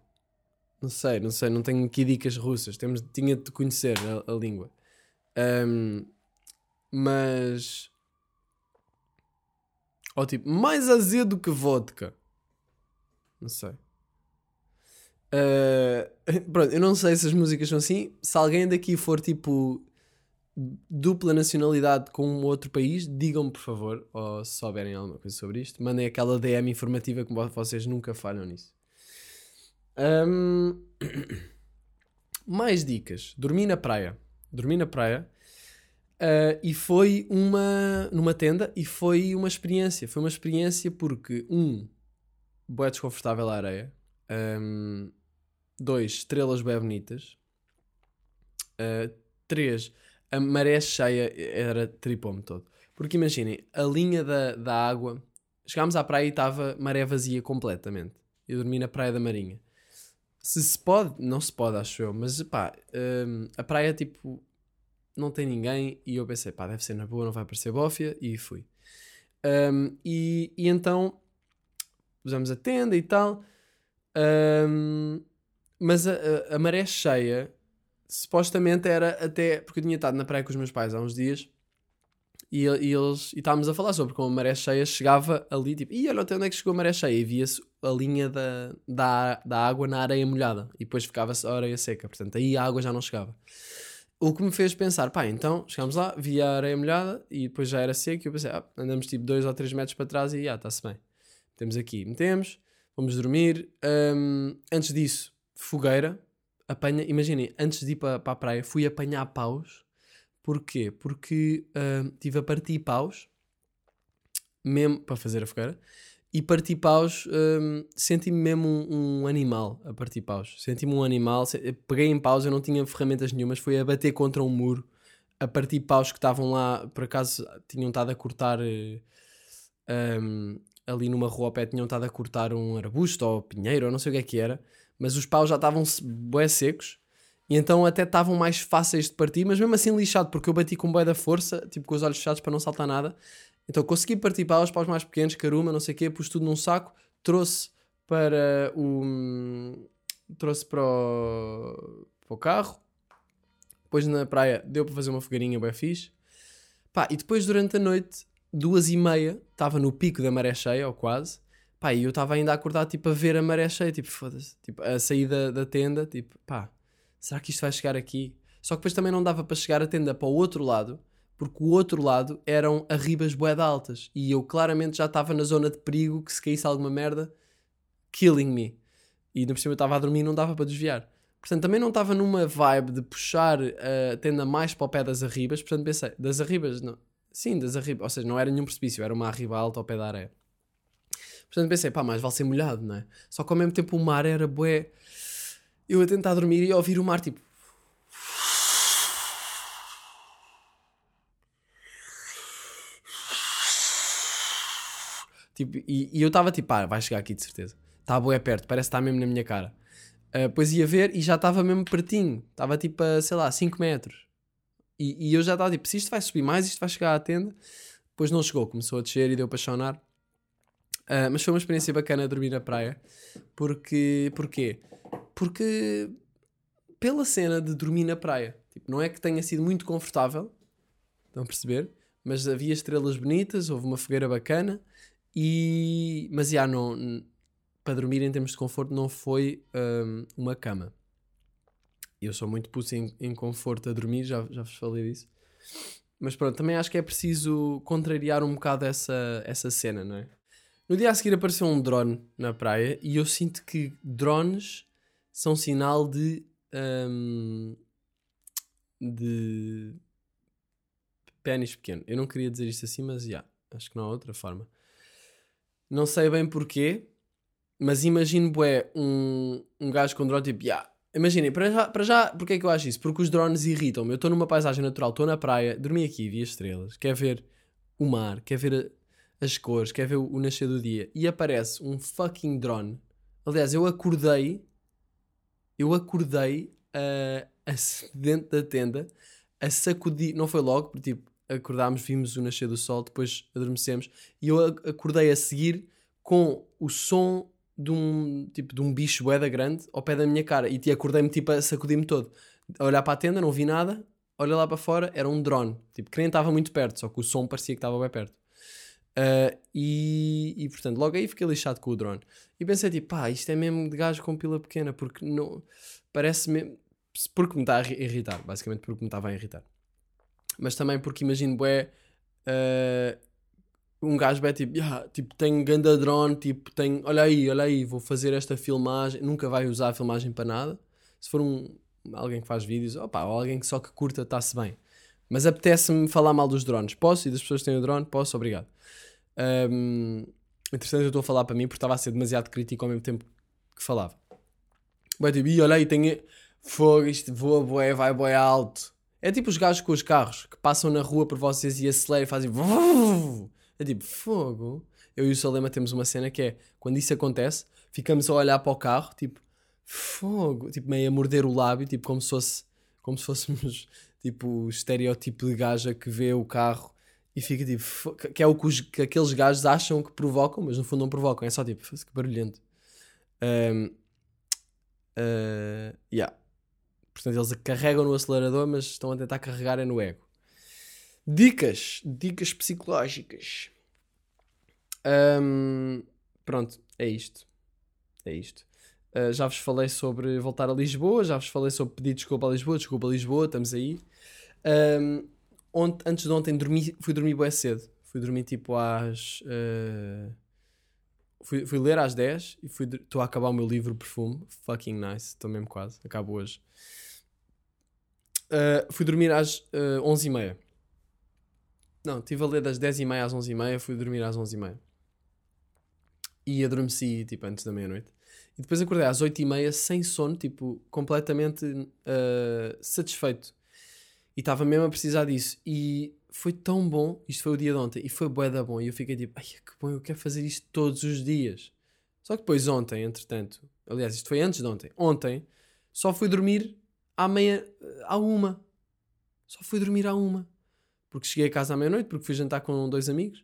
Não sei, não sei, não tenho aqui dicas russas. Temos, tinha de conhecer a, a língua. Ahm, mas. Ou tipo, mais azedo que vodka. Não sei. Ah, pronto, eu não sei se as músicas são assim. Se alguém daqui for tipo dupla nacionalidade com um outro país, digam-me por favor, ou se souberem alguma coisa sobre isto, mandem aquela DM informativa que vo- vocês nunca falham nisso. Ahm, Mais dicas. Dormi na praia. Dormi na praia. ah, e foi uma numa tenda e foi uma experiência. Foi uma experiência porque um bué desconfortável a areia. Um, dois, estrelas bem bonitas. Uh, três, a maré cheia era tripome todo. Porque imaginem, a linha da, da água, chegámos à praia e estava maré vazia completamente. Eu dormi na Praia da Marinha. Se se pode, não se pode, acho eu, mas pá, hum, a praia tipo não tem ninguém e eu pensei, pá, deve ser na boa, não vai aparecer bófia e fui. Hum, e, e então usamos a tenda e tal, hum, mas a, a, a maré cheia supostamente era até porque eu tinha estado na praia com os meus pais há uns dias e, e eles e estávamos a falar sobre como a maré cheia chegava ali, tipo, e olha até onde é que chegou a maré cheia, e via-se a linha da, da, da água na areia molhada, e depois ficava-se a areia seca, portanto aí a água já não chegava. O que me fez pensar, pá, então chegámos lá, via a areia molhada e depois já era seco, e eu pensei, ah, andamos tipo 2 ou 3 metros para trás e já, está-se bem. Temos aqui, metemos, vamos dormir. Hum, antes disso, fogueira, apanha, imaginem, antes de ir para, para a praia, fui apanhar paus Porquê? Porque uh, tive a partir paus, mesmo para fazer a fogueira, e parti paus, um, senti-me mesmo um, um, animal a partir paus. Senti-me um animal, peguei em paus, eu não tinha ferramentas nenhumas, foi a bater contra um muro, a partir paus que estavam lá, por acaso tinham estado a cortar um, ali numa rua pé, tinham estado a cortar um arbusto ou pinheiro, ou não sei o que é que era, mas os paus já estavam bué secos e então até estavam mais fáceis de partir, mas mesmo assim lixado, porque eu bati com bué da força, tipo com os olhos fechados para não saltar nada. Então consegui partir para os paus mais pequenos, caruma, não sei o quê, pus tudo num saco, trouxe para o... trouxe para o, para o carro, depois na praia deu para fazer uma fogueirinha bem fixe. Pá, e depois durante a noite, duas e meia, estava no pico da maré cheia, ou quase, pá, e eu estava ainda a acordar, tipo, a ver a maré cheia, tipo, foda-se, tipo, a sair da, da tenda, tipo, pá, será que isto vai chegar aqui? Só que depois também não dava para chegar a tenda para o outro lado, porque o outro lado eram arribas boeda altas e eu claramente já estava na zona de perigo que se caísse alguma merda, killing me. E ainda por cima eu estava a dormir e não dava para desviar. Portanto, também não estava numa vibe de puxar a tenda mais para o pé das arribas, portanto pensei, das arribas, não. Sim, das arribas, ou seja, não era nenhum precipício, era uma arriba alta ao pé da areia. Portanto pensei, pá, mais vale ser molhado, não é? Só que ao mesmo tempo o mar era bué eu a tentar dormir e a ouvir o mar tipo. Tipo, e, e eu estava tipo, ah, vai chegar aqui de certeza. Está boé perto, parece que está mesmo na minha cara. Uh, depois ia ver e já estava mesmo pertinho. Estava tipo a, sei lá, 5 metros. E, e eu já estava tipo, se isto vai subir mais, isto vai chegar à tenda. Depois não chegou, começou a descer e deu para chonar. Uh, mas foi uma experiência bacana dormir na praia. Porque, porquê? Porque pela cena de dormir na praia. Tipo, não é que tenha sido muito confortável, estão a perceber? Mas havia estrelas bonitas, houve uma fogueira bacana, e... mas já não, para dormir em termos de conforto não foi um, uma cama. Eu sou muito puto em, em, conforto a dormir, já, já vos falei disso. Mas pronto, também acho que é preciso contrariar um bocado essa, essa cena, não é? No dia a seguir apareceu um drone na praia e eu sinto que drones são sinal de. Um, de. pênis pequeno. Eu não queria dizer isto assim, mas já. Yeah, acho que não há outra forma. Não sei bem porquê, mas imagino, bué, um, um gajo com drone tipo, yeah. Imaginem, para já, para já, porque é que eu acho isso? Porque os drones irritam-me. Eu estou numa paisagem natural, estou na praia, dormi aqui, vi as estrelas, quer ver o mar, quer ver as cores, quer ver o, nascer do dia, e aparece um fucking drone. Aliás, eu acordei eu acordei a, dentro da tenda a sacudir, não foi logo, porque tipo, acordámos, vimos o nascer do sol, depois adormecemos, e eu acordei a seguir com o som de um, tipo, de um bicho boeda grande ao pé da minha cara, e te acordei-me tipo a sacudir-me todo. A olhar para a tenda, não vi nada, olha lá para fora, era um drone, tipo, que nem estava muito perto, só que o som parecia que estava bem perto. Uh, e, e portanto, logo aí fiquei lixado com o drone. E pensei tipo, pá, isto é mesmo de gajo com pila pequena, porque não. Parece mesmo. Porque me está a irritar, basicamente porque me estava a irritar. Mas também porque imagino, bué. Uh, um gajo é tipo, yeah, tipo, tem ganda drone, tipo, tem, olha aí, olha aí, vou fazer esta filmagem, nunca vai usar a filmagem para nada. Se for um, alguém que faz vídeos, opa, ou alguém que só que curta, está-se bem. Mas apetece-me falar mal dos drones. Posso? E das pessoas que têm o drone? Posso? Obrigado. Um, interessante, eu estou a falar para mim porque estava a ser demasiado crítico ao mesmo tempo que falava. Vai tipo, e olha aí, tem fogo, isto voa, boé, vai boé alto. É tipo os gajos com os carros que passam na rua por vocês e aceleram e fazem. É tipo, fogo. Eu e o Salema temos uma cena que é quando isso acontece, ficamos a olhar para o carro, tipo, fogo, tipo, meio a morder o lábio, tipo, como se fosse, como se fôssemos, tipo, estereótipo de gaja que vê o carro e fica tipo, que é o que, os- que aqueles gajos acham que provocam, mas no fundo não provocam, é só tipo, "Foda-se, que barulhento. Um, uh, yeah. Portanto, eles carregam no acelerador, mas estão a tentar carregar é no ego. Dicas, dicas psicológicas. Um, pronto, é isto. É isto. Uh, já vos falei sobre voltar a Lisboa, já vos falei sobre pedir desculpa a Lisboa, desculpa a Lisboa, estamos aí. Um, ont- antes de ontem dormi, fui dormir bem cedo. Fui dormir tipo às. uh, fui, fui ler às 10 e fui estou a acabar o meu livro Perfume. Fucking nice, estou mesmo quase. Acabo hoje. Uh, fui dormir às uh, 11h30. Não, estive a ler das 10h30 às 11h30, fui dormir às 11h30. E adormeci tipo antes da meia-noite. E depois acordei às 8h30 sem sono, tipo, completamente uh, satisfeito. E estava mesmo a precisar disso. E foi tão bom. Isto foi o dia de ontem. E foi bué da bom. E eu fiquei tipo, ai que bom, eu quero fazer isto todos os dias. Só que depois ontem, entretanto, aliás, isto foi antes de ontem. Ontem, só fui dormir à meia, à uma. Só fui dormir à uma. Porque cheguei a casa à meia-noite, porque fui jantar com dois amigos.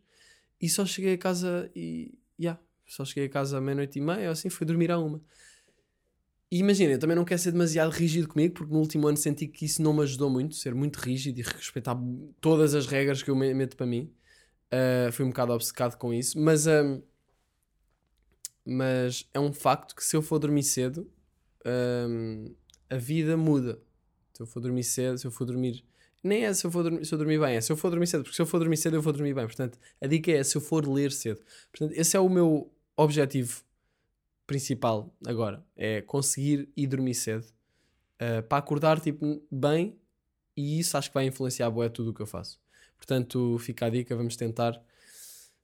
E só cheguei a casa e, yeah, só cheguei a casa à meia-noite e meia, ou assim, fui dormir à uma. E imagina, eu também não quero ser demasiado rígido comigo, porque no último ano senti que isso não me ajudou muito, ser muito rígido e respeitar todas as regras que eu me- meto para mim. Uh, fui um bocado obcecado com isso, mas, um, mas é um facto que se eu for dormir cedo, um, a vida muda. Se eu for dormir cedo, se eu for dormir. Nem é se eu, for dormir, se eu dormir bem, é se eu for dormir cedo, porque se eu for dormir cedo, eu vou dormir bem. Portanto, a dica é se eu for ler cedo. Portanto, esse é o meu objetivo principal agora. É conseguir ir dormir cedo uh, para acordar tipo, bem e isso acho que vai influenciar bué tudo o que eu faço. Portanto, fica a dica, vamos tentar.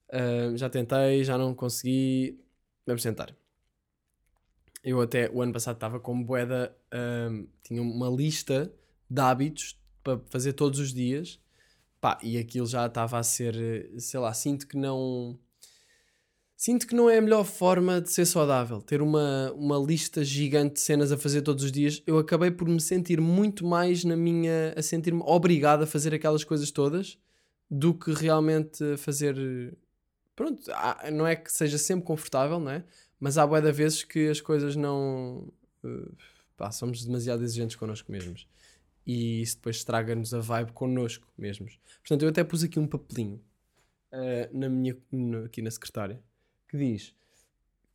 Uh, já tentei, já não consegui. Vamos tentar. Eu até o ano passado estava com boeda, um, tinha uma lista de hábitos para fazer todos os dias. Pá, e aquilo já estava a ser, eh, sei lá, sinto que não. Sinto que não é a melhor forma de ser saudável. Ter uma, uma lista gigante de cenas a fazer todos os dias. Eu acabei por me sentir muito mais na minha. a sentir-me obrigado a fazer aquelas coisas todas do que realmente fazer. Pronto, não é que seja sempre confortável, não é? Mas há de vezes que as coisas não. eh, pá, somos demasiado exigentes connosco mesmos. E isso depois estraga-nos a vibe connosco mesmos. Portanto, eu até pus aqui um papelinho eh, na minha, no- aqui na secretária que diz: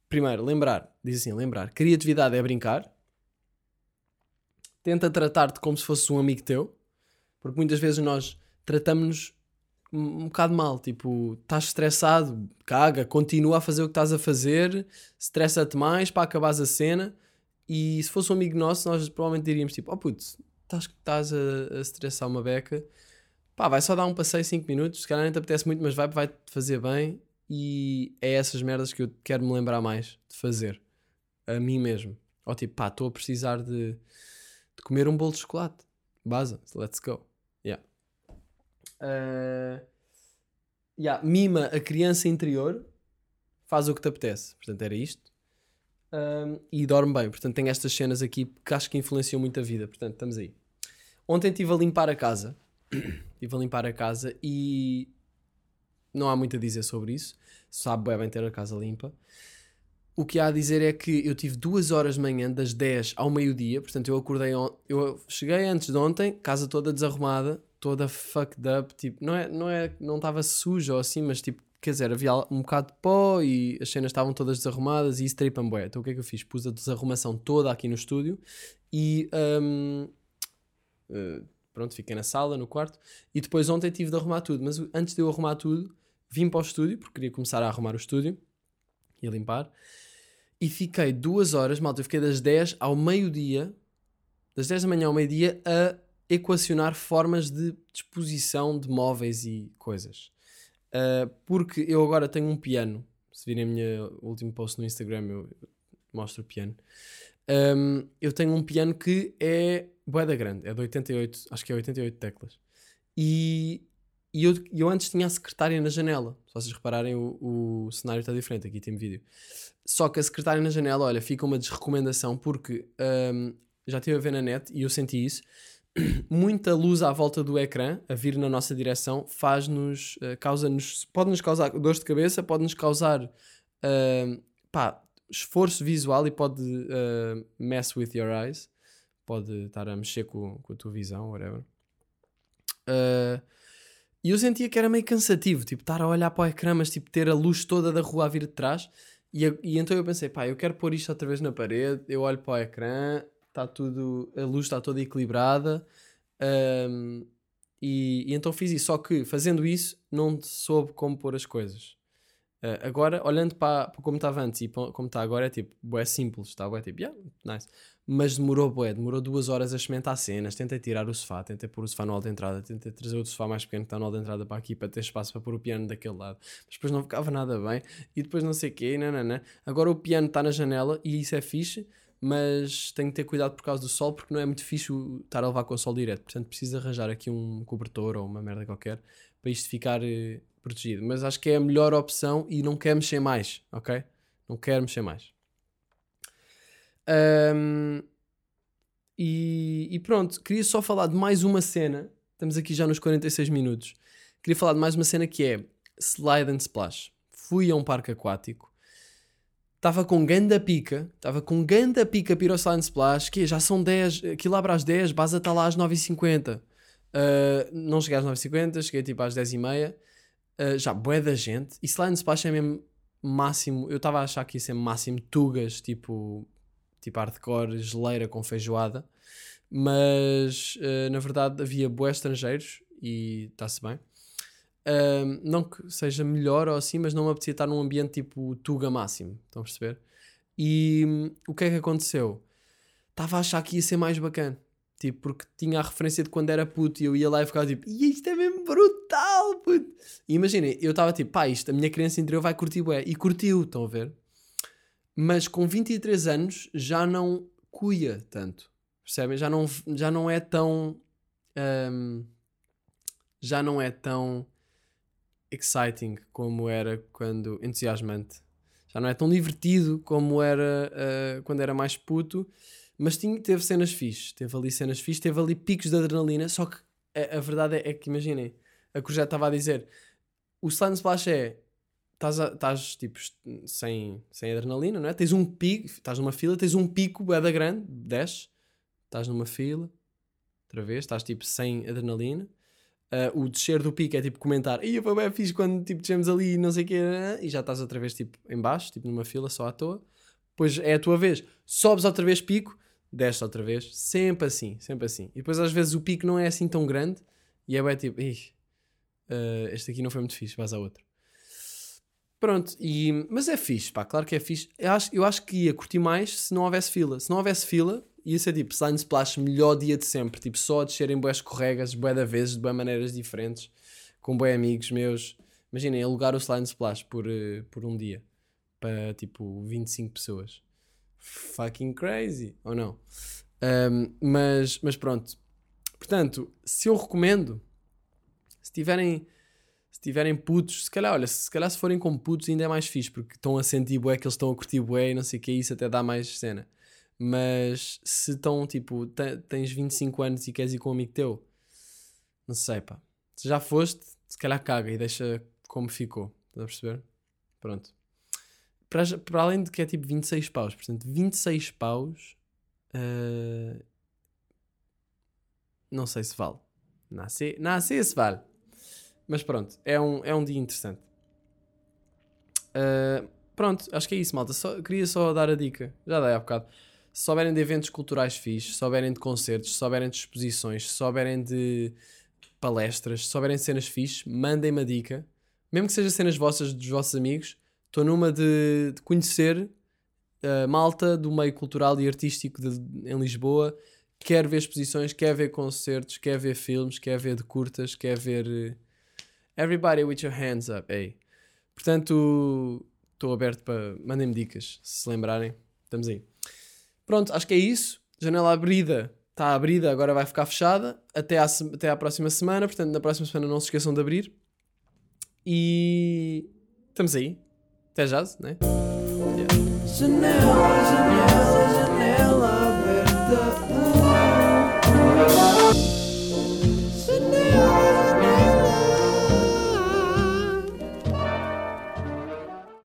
primeiro, lembrar, diz assim: lembrar, criatividade é brincar. Tenta tratar-te como se fosse um amigo teu, porque muitas vezes nós tratamos-nos um, bocado mal. Tipo, estás estressado, caga, continua a fazer o que estás a fazer, estressa-te mais para acabares a cena. E se fosse um amigo nosso, nós provavelmente diríamos tipo: Oh puto, estás, a, a estressar uma beca, pá, vai só dar um passeio 5 minutos. Se calhar nem te apetece muito, mas vai, vai-te fazer bem. E é essas merdas que eu quero me lembrar mais de fazer a mim mesmo. Ou tipo, pá, estou a precisar de, de comer um bolo de chocolate. Baza, let's go. Yeah. Uh, yeah, Mima a criança interior, faz o que te apetece. Portanto, era isto. Um, e dorme bem. Portanto, tem estas cenas aqui que acho que influenciam muito a vida. Portanto, estamos aí. Ontem estive a limpar a casa. estive a limpar a casa e não há muito a dizer sobre isso. Sabe bem, bem ter a casa limpa. O que há a dizer é que eu tive duas horas de manhã, das 10 ao meio-dia. Portanto, eu acordei. Eu cheguei antes de ontem, casa toda desarrumada, toda fucked up. Tipo, não é, não é, não estava suja ou assim, mas tipo, quer dizer, havia um bocado de pó e as cenas estavam todas desarrumadas e isso tripa bué. Então o que é que eu fiz? Pus a desarrumação toda aqui no estúdio e. hum, eh, pronto, fiquei na sala, no quarto. E depois ontem tive de arrumar tudo. Mas antes de eu arrumar tudo, vim para o estúdio, porque queria começar a arrumar o estúdio e a limpar. E fiquei duas horas, malta, eu fiquei das 10 ao meio-dia, das 10 da manhã ao meio-dia, a equacionar formas de disposição de móveis e coisas. Uh, porque eu agora tenho um piano. Se virem a minha último post no Instagram, eu mostro o piano. Um, eu tenho um piano que é boeda grande, é de 88, acho que é 88 teclas. E, e eu, eu antes tinha a secretária na janela. Se vocês repararem, o, o cenário está diferente. Aqui tem vídeo. Só que a secretária na janela, olha, fica uma desrecomendação porque um, já estive a ver na net e eu senti isso. Muita luz à volta do ecrã a vir na nossa direção faz-nos, uh, causa-nos, pode-nos causar dores de cabeça, pode-nos causar uh, pá, esforço visual e pode uh, mess with your eyes, pode estar a mexer com, com a tua visão, whatever. Uh, e eu sentia que era meio cansativo, tipo, estar a olhar para o ecrã, mas tipo, ter a luz toda da rua a vir de trás. E, e então eu pensei, pá, eu quero pôr isto outra vez na parede, eu olho para o ecrã, está tudo, a luz está toda equilibrada. ahm, e, e então fiz isso, só que fazendo isso não soube como pôr as coisas. Ah, agora, olhando para, para como estava antes e para como está agora, é tipo, é simples, está bué, tipo, yeah, nice. Mas demorou bué, demorou duas horas a experimentar cenas, tentei tirar o sofá, tentei pôr o sofá no hall de entrada, tentei trazer o sofá mais pequeno que está no hall de entrada para aqui para ter espaço para pôr o piano daquele lado. Mas depois não ficava nada bem e depois não sei o quê, não. Agora o piano está na janela e isso é fixe, mas tenho que ter cuidado por causa do sol porque não é muito fixe estar a levar com o sol direto. Portanto, preciso arranjar aqui um cobertor ou uma merda qualquer para isto ficar eh, protegido. Mas acho que é a melhor opção e não quero mexer mais, ok? Não quero mexer mais. Ahm, e, e pronto, queria só falar de mais uma cena. Estamos aqui já nos 46 minutos. Queria falar de mais uma cena que é Slide and Splash. Fui a um parque aquático. Estava com ganda pica. Estava com ganda pica para ir ao Slide and Splash. Que já são 10. Aquilo abre às 10. Basa está lá às 9h50. Uh, não cheguei às 9h50. Cheguei tipo às 10h30. Uh, já bué da gente. E Slide and Splash é mesmo máximo. Eu estava a achar que ia ser máximo tugas. Tipo tipo hardcore, geleira com feijoada, mas eh, na verdade havia boés estrangeiros e está-se bem. Ahm, não que seja melhor ou assim, mas não me apetecia estar num ambiente tipo Tuga máximo, estão a perceber? E hum, o que é que aconteceu? Estava a achar que ia ser mais bacana, tipo, porque tinha a referência de quando era puto e eu ia lá e ficava tipo, isto é mesmo brutal, puto. E imaginem, eu estava tipo, pá, isto, a minha criança interior vai curtir bué, e curtiu, estão a ver? Mas com 23 anos já não cuia tanto. Percebem? Já não, já não é tão. ahm, já não é tão exciting como era quando. entusiasmante. Já não é tão divertido como era ah, quando era mais puto. Mas tinha, teve cenas fixe. Teve ali cenas fixe. Teve ali picos de adrenalina. Só que a, a verdade é, é que, imaginem, a que já estava a dizer. O Slime Splash é estás, tipo sem, sem adrenalina, não é? Tens um pico, estás numa fila, tens um pico bué da grande, desces, estás numa fila, outra vez, estás tipo sem adrenalina. Ah, o descer do pico é tipo comentar, e foi bem fixe quando tipo descemos ali não sei o quê, e já estás outra vez tipo em baixo, tipo numa fila só à toa. Depois é a tua vez, sobes outra vez pico, desces outra vez, sempre assim, sempre assim. E depois às vezes o pico não é assim tão grande, e é bem tipo, "Ih, ah, este aqui não foi muito fixe, vais a outro. Pronto, e, mas é fixe, pá, claro que é fixe. Eu acho, eu acho que ia curtir mais se não houvesse fila. Se não houvesse fila, ia ser tipo Slime Splash, melhor dia de sempre. Tipo, só a descer em boas escorregas, bué da vezes, de boas maneiras diferentes, com bué amigos meus. Imaginem, alugar o Slime Splash por, eh, por um dia, para tipo 25 pessoas. Fucking crazy, ou não? Ahm, mas, mas pronto. Portanto, se eu recomendo, se tiverem se tiverem putos, se calhar, olha, se calhar se forem com putos ainda é mais fixe, porque estão a sentir bué, que eles estão a curtir bué e não sei o que, isso até dá mais cena. Mas se estão, tipo, te- tens 25 anos e queres ir com um amigo teu, não sei, pá. Se já foste, se calhar caga e deixa como ficou. Estás a perceber? Pronto. Para, para além de que é tipo 26 paus, portanto, 26 paus, ah, não sei se vale. Não sei se vale. Mas pronto, é um, é um dia interessante. Uh, pronto, acho que é isso, malta. Só, queria só dar a dica. Já dei há bocado. Se souberem de eventos culturais fixes, se souberem de concertos, se souberem de exposições, se souberem de palestras, se souberem de cenas fixes, mandem-me a dica. Mesmo que seja cenas vossas, dos vossos amigos, estou numa de, de conhecer a malta do meio cultural e artístico de- em Lisboa. Quer ver exposições, quer ver concertos, quer ver filmes, quer ver de curtas, quer ver. eh, Everybody with your hands up, ei. Portanto, estou aberto para. Mandem-me dicas, se lembrarem. Estamos aí. Pronto, acho que é isso. Janela abrida. Está abrida, agora vai ficar fechada. Até à, até à próxima semana. Portanto, na próxima semana não se esqueçam de abrir. E estamos aí. Até já, né? Janela, janela, janela.